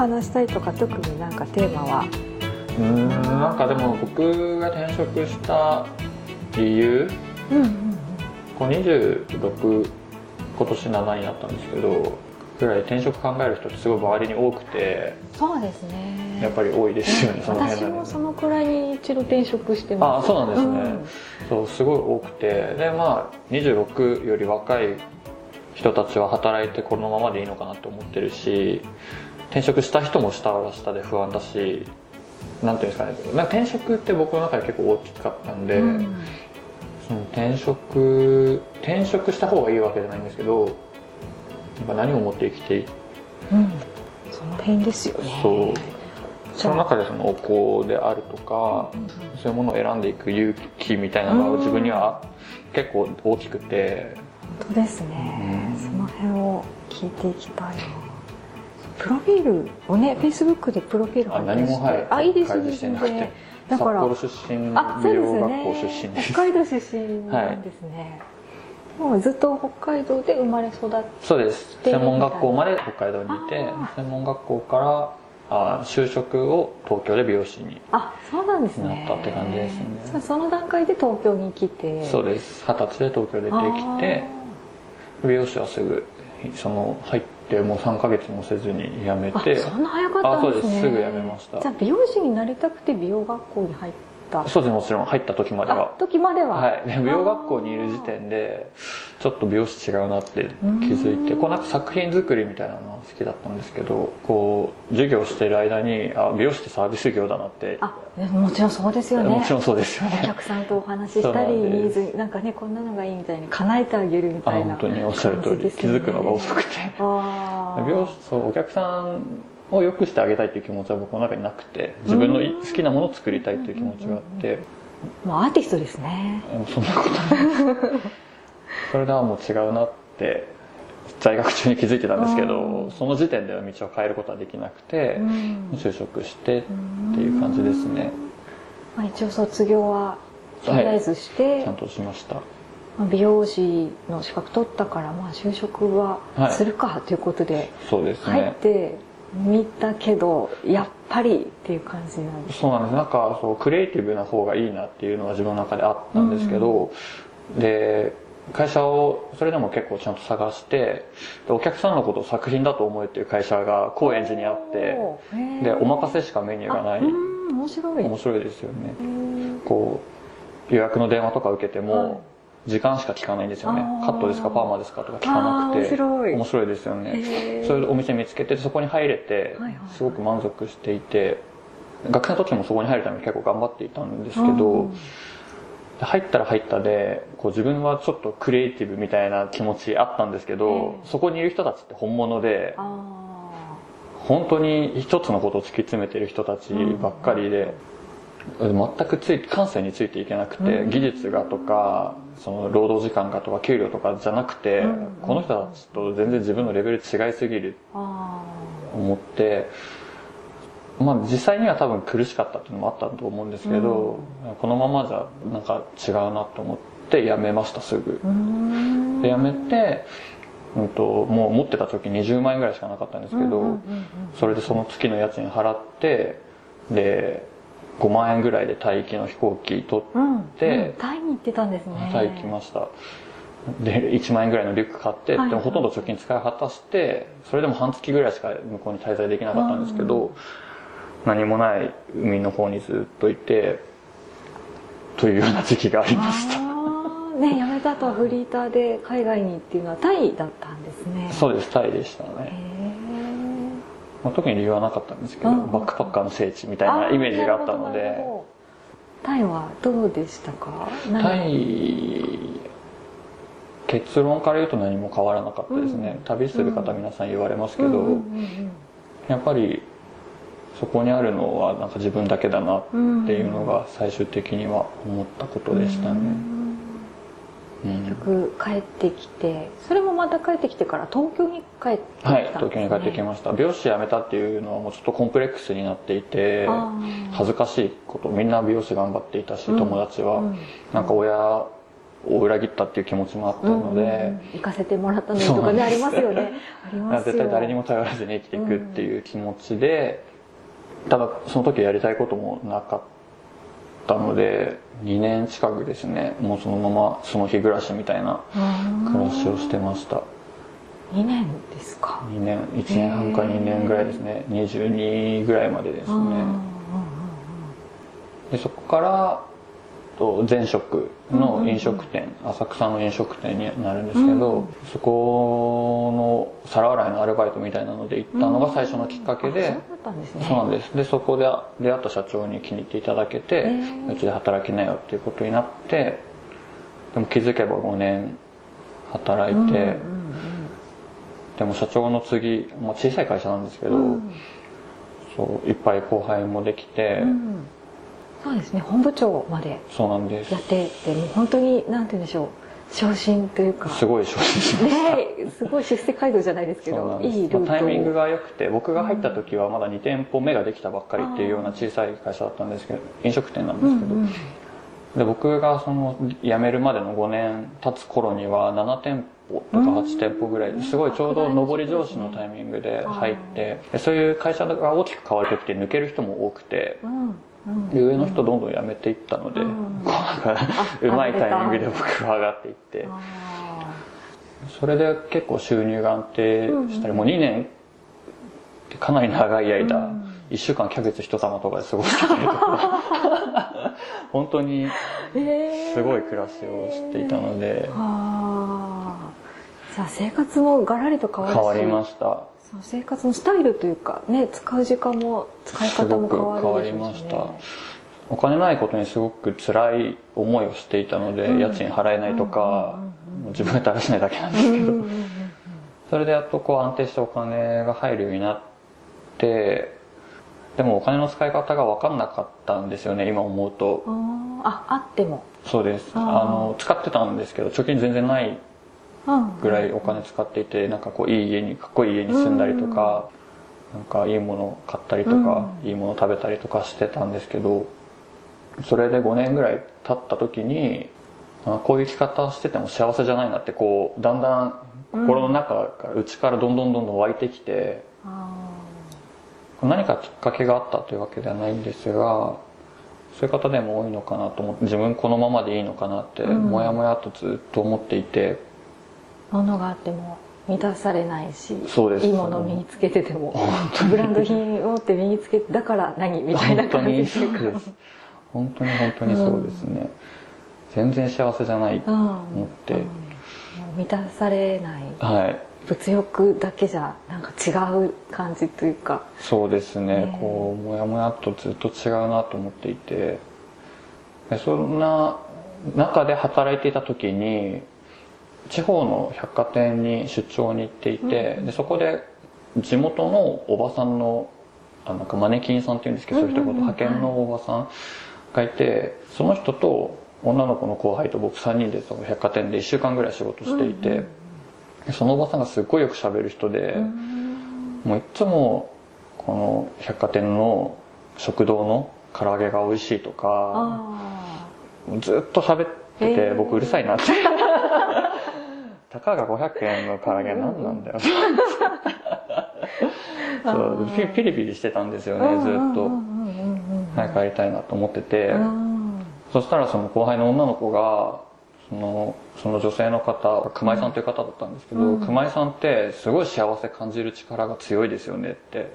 話したいとか特になんかテーマは？うんなんかでも僕が転職した理由？うんうんこう26今年7になったんですけどぐらい転職考える人ってすごい周りに多くてそうですね。やっぱり多いですよねその私辺のもそのくらいに一度転職してあます。そうなんですね、うん。そうすごい多くてでまあ26より若い人たちは働いてこのままでいいのかなって思ってるし転職した人も下は下で不安だしなんていうんですかね。なんか転職って僕の中で結構大きかったんで、うん。その転職転職した方がいいわけじゃないんですけどやっぱ何を持って生きていうん。その辺ですよね。そう。その中でそのお香であるとかうん。そういうものを選んでいく勇気みたいなのが自分には結構大きくて。本当ですね、うん。その辺を聞いていきたいなプロフィールをねフェイスブックでプロフィールあ何もはい。あいいです開示してなくて。全然。だ札から幌出身あそう美ですよね容学校出身です。北海道出身なんですね、もうずっと北海道で生まれ育ってそうですで専門学校まで北海道にいてあ専門学校からあ就職を東京で美容師にあそうなんですね。なったって感じですね。そその段階で東京に来て。そうです。二十歳で東京出てきて美容師はすぐその入ってもう3ヶ月もせずに辞めて。あそんな早かったんですね。あそうです。すぐ辞めました。じゃあ美容師になりたくて美容学校に入ったそうですもちろん入った時まであは時までは。はい、で美容学校にいる時点でちょっと美容師違うなって気づいてうん。こうなんか作品作りみたいなのが好きだったんですけどこう授業してる間にあ美容師ってサービス業だなって。あもちろんそうですよね。もちろんそうですよおね客さんとお話ししたりニーズなんかねこんなのがいいみたいに叶えてあげるみあたいな本当におっしゃる通り、気づくのが遅くて。あー。美容師そうお客さんを良くしてあげたいっていう気持ちは僕の中になくて自分のい好きなものを作りたいっていう気持ちがあって。もうアーティストですね。そんなことない。それではもう違うなって在学中に気づいてたんですけどその時点では道を変えることはできなくてうん。就職してっていう感じですね。まあ、一応卒業はとりあえずして、ちゃんとしました。まあ美容師の資格取ったからまあ就職ははい。するかということでそうです入っねてみたけどやっぱりっていう感じなんです。そうなんです。なんかそうクリエイティブな方がいいなっていうのは自分の中であったんですけど、で会社をそれでも結構ちゃんと探してでお客さんのことを作品だと思えっていう会社が高円寺にあってでお任せしかメニューがない。面白い。面白いですよね。うんこう予約の電話とか受けてはい。も時間しか聞かないんですよね。カットですかパーマですかとか聞かなくて。面白い。面白いですよね。そういうお店見つけてそこに入れてすごく満足していて学生の時もそこに入るために結構頑張っていたんですけど入ったら入ったでこう自分はちょっとクリエイティブみたいな気持ちあったんですけどええ。そこにいる人たちって本物であ本当に一つのことを突き詰めてる人たちばっかりで、全くつい感性についていけなくて、うん。技術がとかその労働時間がとか給料とかじゃなくて、うんこの人たちと全然自分のレベル違いすぎる。思ってまあ実際には多分苦しかったっていうのもあったと思うんですけど、このままじゃなんか違うなと思って辞めましたすぐ。で辞めて、うん、ともう持ってた時20万円ぐらいしかなかったんですけど、うんうんうんうん。それでその月の家賃払ってで5万円ぐらいでタイ行きの飛行機取っうん。でうん。タイに行ってたんですね。タイ行きました。で1万円ぐらいのリュック買って、はいでもほとんど貯金使い果たしてそれでも半月ぐらいしか向こうに滞在できなかったんですけど、何もない海の方にずっといてというような時期がありました。ね辞めた後はフリーターで海外にっていうのはタイだったんですね。そうですタイでしたへね、ーまあ、特に理由はなかったんですけど、うんバックパッカーの聖地みたいなイメージがあったので。タイはどうでしたか？タイ結論から言うと何も変わらなかったですね、うん旅する方皆さん言われますけど、うんうんうんやっぱりそこにあるのはなんか自分だけだなっていうのが最終的には思ったことでしたね、うん結局帰ってきてそれもまた帰ってきてから東京に帰ってきたんはいです、ね、東京に帰ってきました。美容師辞めたっていうのはもうちょっとコンプレックスになっていて恥ずかしいことみんな美容師頑張っていたしうん。友達は、うん。なんか親を裏切ったっていう気持ちもあったので、行かせてもらったのにとかねありますよ ね。ありますよ。絶対誰にも頼らずに生きていくっていう気持ちで、ただその時やりたいこともなかったので2年近くですねもうそのままその日暮らしみたいな暮らしをしてました。2年ですか？2年1年半か2年ぐらいですね。22ぐらいまでですね。でそこからと前職の飲食店、浅草の飲食店になるんですけど、そこの皿洗いのアルバイトみたいなので行ったのが最初のきっかけで、そうなんです。でそこで出会った社長に気に入っていただけて、うちで働きなよっていうことになってでも気づけば5年働いて、でも社長の次、まあ、小さい会社なんですけど、そういっぱい後輩もできて、そうですね。本部長までそうなんです。やっててもう本当になんて言うんでしょう。昇進というか。すごい昇進しました。ねすごい出世街道じゃないですけどいいルートを。まあタイミングが良くて僕が入った時はまだ2店舗目ができたばっかりっていうような小さい会社だったんですけど飲食店なんですけど、で僕がその辞めるまでの5年経つ頃には7店舗とか8店舗ぐらいですごいちょうど上り上司のタイミングで入ってでそういう会社が大きく変わる時って抜ける人も多くてうんうんで上の人どんどん辞めていったので、うん。こうまいタイミングで僕が上がっていって。あそれで結構収入が安定したり、もう2年ってかなり長い間、1週間キャベツ一玉とかで過ごしてたりとか本当にすごい暮らしをしていたのであー。じゃあ生活もガラリと変わるし変わりました生活のスタイルというかね使う時間も使いす方ごくも変わる変わりました。お金ないことにすごく辛い思いをしていたので、家賃払えないとか、もう自分で垂らしないだけなんですけど、それでやっとこう安定してお金が入るようになってでもお金の使い方が分かんなかったんですよね今思うと。あー。ああっても。そうです。あの使ってたんですけど貯金全然ないうんぐらいお金使っていてなんかこういい家にかっこいい家に住んだりとか、なんかいいもの買ったりとか、いいもの食べたりとかしてたんですけどそれで5年ぐらい経った時にあこういう生き方してても幸せじゃないなってこうだんだん心の中から内からどんどんどんどん湧いてきてあ何かきっかけがあったというわけではないんですがそういう方でも多いのかなと思って自分このままでいいのかなって、うん。もやもやとずっと思っていてー物があっても満たされないしそうです。いいものを身につけててもブランド品を持って身につけてだから何みたいな感じにっていうかそうです本当に。本当に。そうですね、全然幸せじゃないとうん思って、うん。満たされない。はい。物欲だけじゃなんか違う感じというか。そうですね。ね。こうもやもやっとずっと違うなと思っていて。でそんな中で働いていた時に地方の百貨店に出張に行っていて、でそこで地元のおばさんのあなんかマネキンさんっていうんですけど、そういう一言派遣のおばさんがいてその人と女の子の後輩と僕3人でその百貨店で1週間ぐらい仕事していて、でそのおばさんがすっごいよく喋る人で、もういつもこの百貨店の食堂の唐揚げが美味しいとかあずっと喋ってて僕うるさいなってたかが500円の唐揚げ何なんだよ。そうピピリピリしてたんですよねずっと。早く帰りたいなと思ってて。そしたらその後輩の女の子がそのその女性の方熊井さんという方だったんですけど、うん。熊井さんってすごい幸せ感じる力が強いですよねって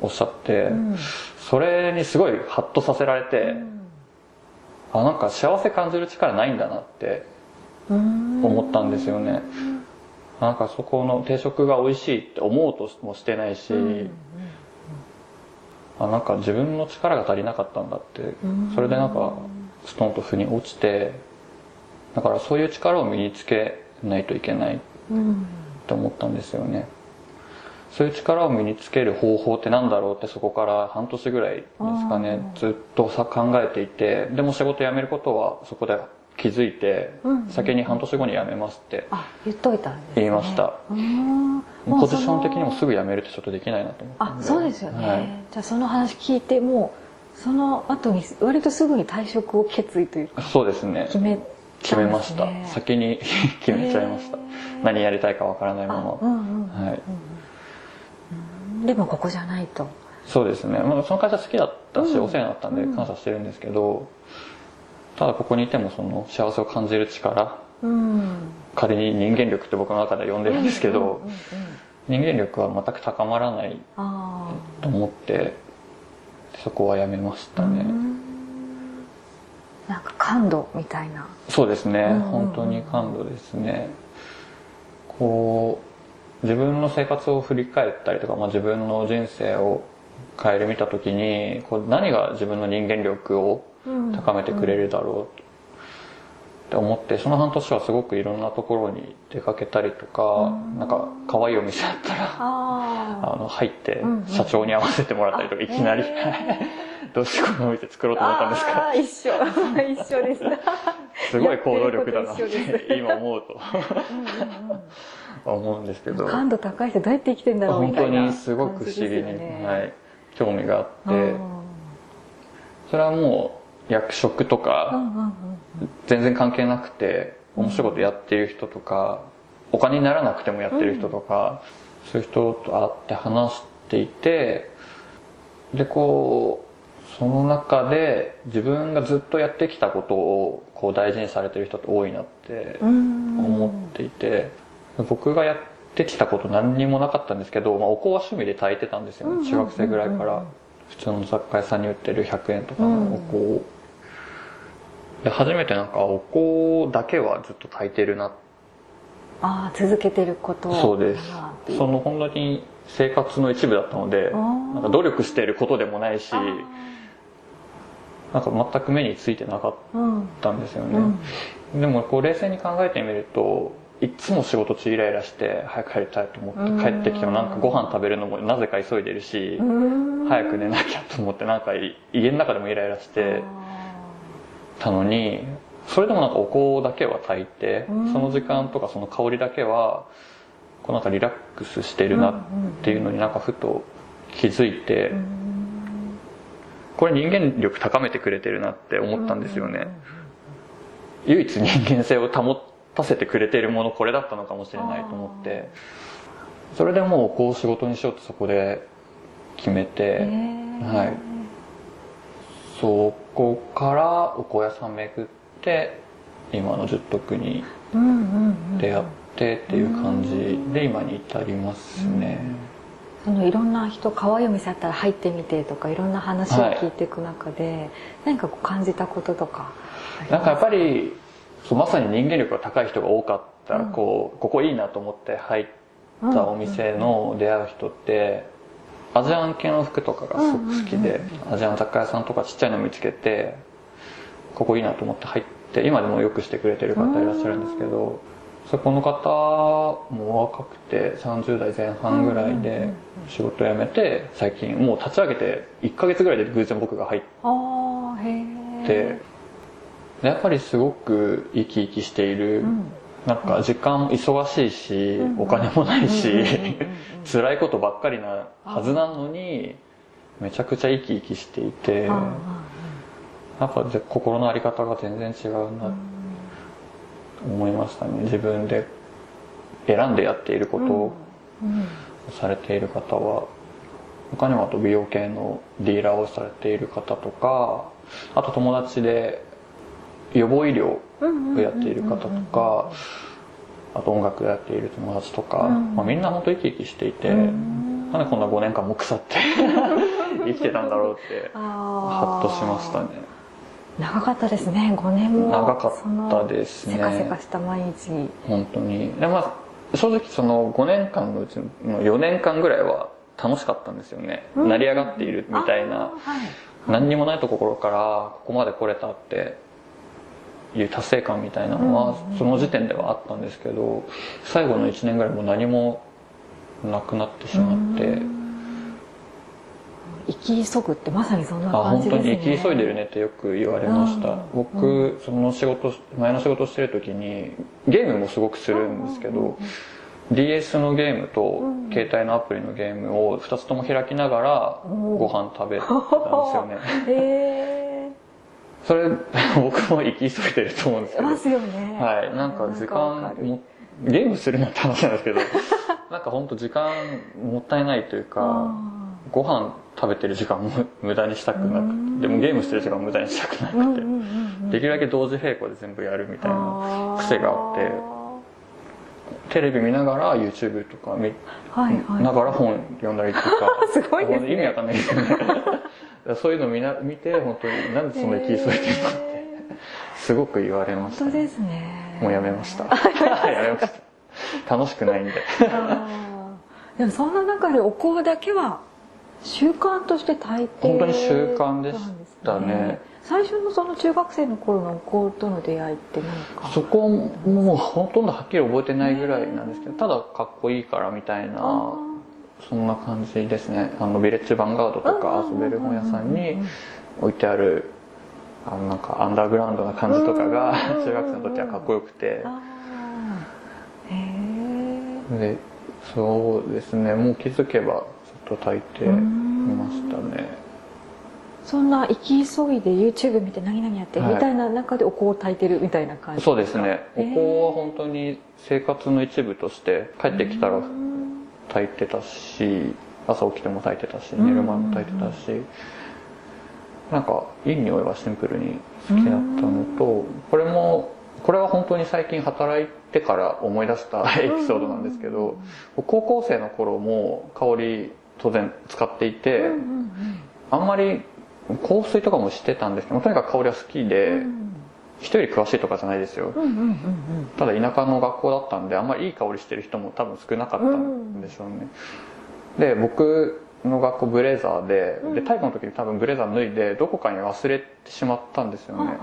おっしゃって、うん。それにすごいハッとさせられて、あなんか幸せ感じる力ないんだなってうん思ったんですよね、なんかそこの定食が美味しいって思おうともしてないし、うんあなんか自分の力が足りなかったんだって、ん。それでなんかストンと腑に落ちてだからそういう力を身につけないといけないうんって思ったんですよね。そういう力を身につける方法ってなんだろうってそこから半年ぐらいですかねずっとさ考えていてでも仕事辞めることはそこで気づいて、うん。先に半年後に辞めますってあ言っといた言いました。うん。ポジション的にもすぐ辞めるってちょっとできないなと思ったんあそうですよね、はい。じゃあその話聞いてもうその後に割とすぐに退職を決意というかそうですね。決め決めました、先に 決めちゃいました、何やりたいかわからないまま、うんうんうん。はい。うん。でもここじゃないと。そうですね、まあ、その会社好きだったし、うん。お世話になったんでうん。感謝してるんですけど、ただここにいてもその幸せを感じる力うん。仮に人間力って僕の中では呼んでるんですけど、人間力は全く高まらないあと思ってそこはやめましたあ、ね、うん。なんか感度みたいな。そうですね、うん。本当に感動ですね。こう自分の生活を振り返ったりとか、まあ、自分の人生を顧みた時にこう何が自分の人間力を高めてくれるだろうって思ってその半年はすごくいろんなところに出かけたりとか、うん。なんか可愛いお店だったらああの入って社長に会わせてもらったりとかいきなり。どうしてこのお店作ろうと思ったんですか？一緒。一緒です。すごい行動力だなって今思うと。思うんですけど。感度高い人どうやって生きてんだろうみ本当たいなにすごく不思議に、はい、興味があって。うんそれはもう役職とうんか全然関係なくて面白いことやっている人とかお金にならなくてもやってる人とか、そういう人と会って話していてでこうその中で自分がずっとやってきたことをこう大事にされてる人って多いなってうん。思っていて、僕がやってきたこと何にもなかったんですけど、まあ、お香は趣味で炊いてたんですよね。中学生ぐらいから。普通の雑貨屋さんに売ってる100円とかのお香を、で初めてなんかお香だけはずっと炊いてるな。ああ続けてること。そうです。その本当に生活の一部だったのでなんか努力していることでもないしあなんか全く目についてなかったんですようん。ね、でもこう冷静に考えてみるといっつも仕事中イライラして早く帰りたいと思って帰ってきてもなんかご飯食べるのもなぜか急いでるしうん。早く寝なきゃと思ってなんかい家の中でもイライラしてたのにそれでもなんかお香だけは炊いてうん。その時間とかその香りだけはこうなんかリラックスしてるなっていうのになんかふと気づいてうん。これ人間力高めてくれてるなって思ったんですよね。唯一人間性を保たせてくれているものこれだったのかもしれないと思ってそれでもうこう仕事にしようとそこで決めへてー。はい。そこからお香屋さん巡って今の十徳に出会ってっていう感じで今に至りますね。そのいろんな人可愛いお店あったら入ってみてとかいろんな話を聞いていく中で、何かこう感じたこととかなんかやっぱりそうまさに人間力が高い人が多かったらうんこうここいいなと思って入ったお店の出会う人ってアジアン系の服とかがすごく好きでアジアン雑貨屋さんとかちっちゃいの見つけてここいいなと思って入って今でもよくしてくれてる方いらっしゃるんですけどそこの方も若くて30代前半ぐらいで仕事辞めて最近もう立ち上げて1ヶ月ぐらいで偶然僕が入ってやっぱりすごく生き生きしている、うんなんか時間忙しいし、うん。お金もないし、辛いことばっかりなはずなのにめちゃくちゃ生き生きしていて、あなんかぜ心の在り方が全然違うあなと思いましたね。自分で選んでやっていることをうん。されている方は他にもあと美容系のディーラーをされている方とかあと友達で予防医療うんをやっている方とかあと音楽やっている友達とか、うん。まあ、みんな本当生き生きしていて、うん。なんでこんな5年間も腐って 生きてたんだろうってハあッとしましたね。長かったですね。5年も。長かったですね。せかせかした毎日。本当に。でまあ正直その5年間のうちの4年間ぐらいは楽しかったんですよね、うん。成り上がっているみたいな。はい。何にもないところからここまで来れたっていう達成感みたいなのはうん。その時点ではあったんですけど最後の1年ぐらいもう何もなくなってしまって。うん。生き急ぐってまさにそんな感じですね。に生き急いでるねってよく言われました。うん。僕その仕事前の仕事してる時にゲームもすごくするんですけど DS のゲームとうん。携帯のアプリのゲームを2つとも開きながらご飯食べたんですよね。へ えそれ 僕も行き急いでると思うんですけど。ますよね。はい。なんか時間もゲームするなって話なんですけど。なんか本当時間もったいないというかあご飯食べてる時間も 無駄にしたくなくうん。てでもゲームしてる時間も無駄にしたくなくて、ーうんうんうんうん。できるだけ同時並行で全部やるみたいな癖があってテレビ見ながら YouTube とか見はいはい。ながら本読んだりとか。すごいですね。意味わかんないですよねそういうの見な見て本当になんでそんなに気急いでるのってへすごく言われましたー本当ですね。もうやめました。やめました。楽しくないんで。でもそんな中でお香だけは習慣として炊いて本当に習慣でしたね。最初のその中学生の頃のお香との出会いって何か？そこもうほとんどはっきり覚えてないぐらいなんですけどただかっこいいからみたいなあそんな感じですね。あのビレッジヴァンガードとか遊べる本屋さんに置いてあるあのなんかアンダーグラウンドな感じとかがうん 中学生の時はかっこよくて。でそうですね。もう気づけばずっと炊いていましたね。そんな行き急いで YouTube 見て何々やってはい。みたいな中でお香を炊いてるみたいな感じそうですね。お香は本当に生活の一部として帰ってきたらうん炊いてたし朝起きても炊いてたしうん。寝る前も炊いてたしなんかいい匂いがシンプルに好きだったのとこれもこれは本当に最近働いてから思い出したエピソードなんですけど高校生の頃も香り当然使っていてあんまり香水とかもしてたんですけどとにかく香りは好きうん。で人より詳しいとかじゃないですよ。うんうんうんただ田舎の学校だったんであんまりいい香りしてる人も多分少なかったんでしょうね、で僕の学校ブレザーで,、うん。で体育の時に多分ブレザー脱いでどこかに忘れてしまったんですよね。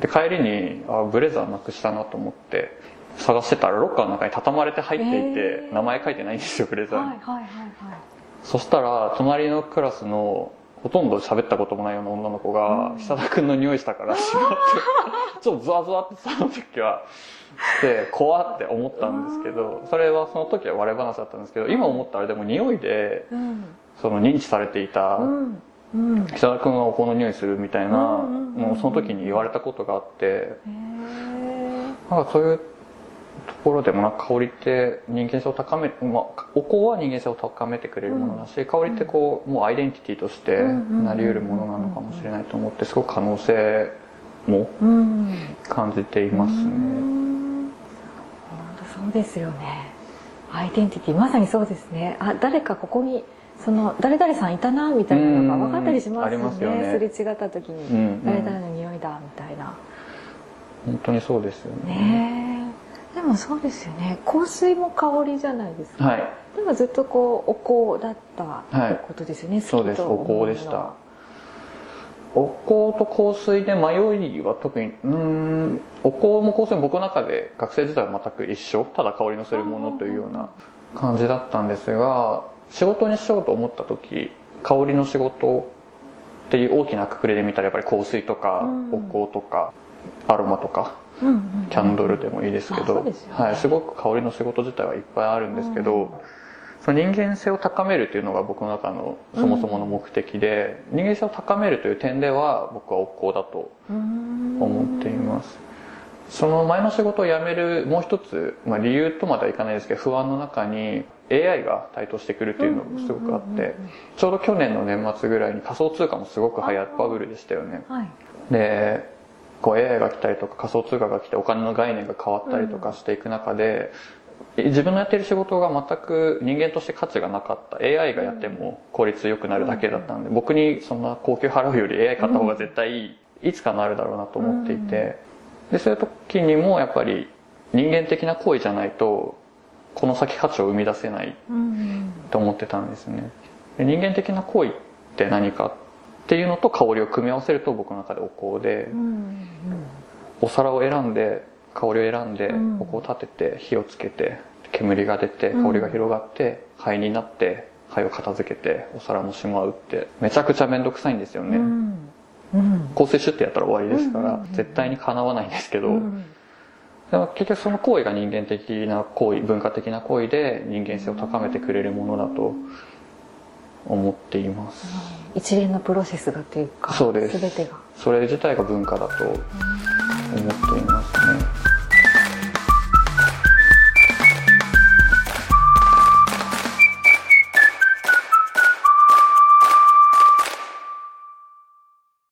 で帰りにあブレザーなくしたなと思って探してたらロッカーの中に畳まれて入っていて、名前書いてないんですよブレザーに、あはいはいはいはい。そしたら隣のクラスのほとんど喋ったこともないような女の子がうん。久田君の匂いしたからしま ってちょっとゾワゾワってその時はして怖って思ったんですけどそれはその時は笑い話だったんですけど今思ったらでも匂いでうん。その認知されていた久田君はお香の匂いするみたいなうんうその時に言われたことがあってなんかそういうところでもなんか香りって人間性を高め、まあ、お香は人間性を高めてくれるものだし、香りってこうもうアイデンティティとしてなりうるものなのかもしれないと思ってすごく可能性もうん。感じていますうね。ん。本当そうですよね。アイデンティティまさにそうですね。あ誰かここにその誰々さんいたなみたいなのが分かったりしますよね,、すよね。すれ違った時に、誰々の匂いだみたいな。本当にそうですよね。ねえでもそうですよね香水も香りじゃないですか、はい、でもずっとこうお香だったはいってことですよね、そうです。お香でした。お香と香水で迷いは特に、うーん、お香も香水も僕の中で学生時代は全く一緒。ただ香りのするものというような感じだったんですが、仕事にしようと思った時、香りの仕事っていう大きなくくりで見たらやっぱり香水とか、うんお香とか、アロマとか、うんうんキャンドルでもいいですけど、はい、すごく香りの仕事自体はいっぱいあるんですけど、うんその人間性を高めるというのが僕の中のそもそもの目的で、人間性を高めるという点では僕はお香だとうん。思っています。その前の仕事を辞めるもう一つ、まあ、理由とまではいかないですけど不安の中に AI が台頭してくるっていうのもすごくあってちょうど去年の年末ぐらいに仮想通貨もすごく流行っバブルでしたよね。はい。でこう AI が来たりとか仮想通貨が来てお金の概念が変わったりとかしていく中で、自分のやってる仕事が全く人間として価値がなかった。AI がやっても効率良くなるだけだったんで、僕にそんな高級払うより AI 買った方が絶対いい、いつかなるだろうなと思っていて、でそういう時にもやっぱり人間的な行為じゃないとこの先価値を生み出せないうん。と思ってたんですね。で人間的な行為って何かっていうのと香りを組み合わせると僕の中でお香でうんお皿を選んで香りを選んでうん。お香を立てて火をつけて煙が出てうん。香りが広がって灰になって灰を片付けてお皿もしまうってめちゃくちゃ面倒くさいんですよね、う香水シュッてやったら終わりですから絶対にかなわないんですけど、うん。でも結局その行為が人間的な行為文化的な行為で人間性を高めてくれるものだと思っています。一連のプロセスがというかそうです。全てが。それ自体が文化だと思っていますね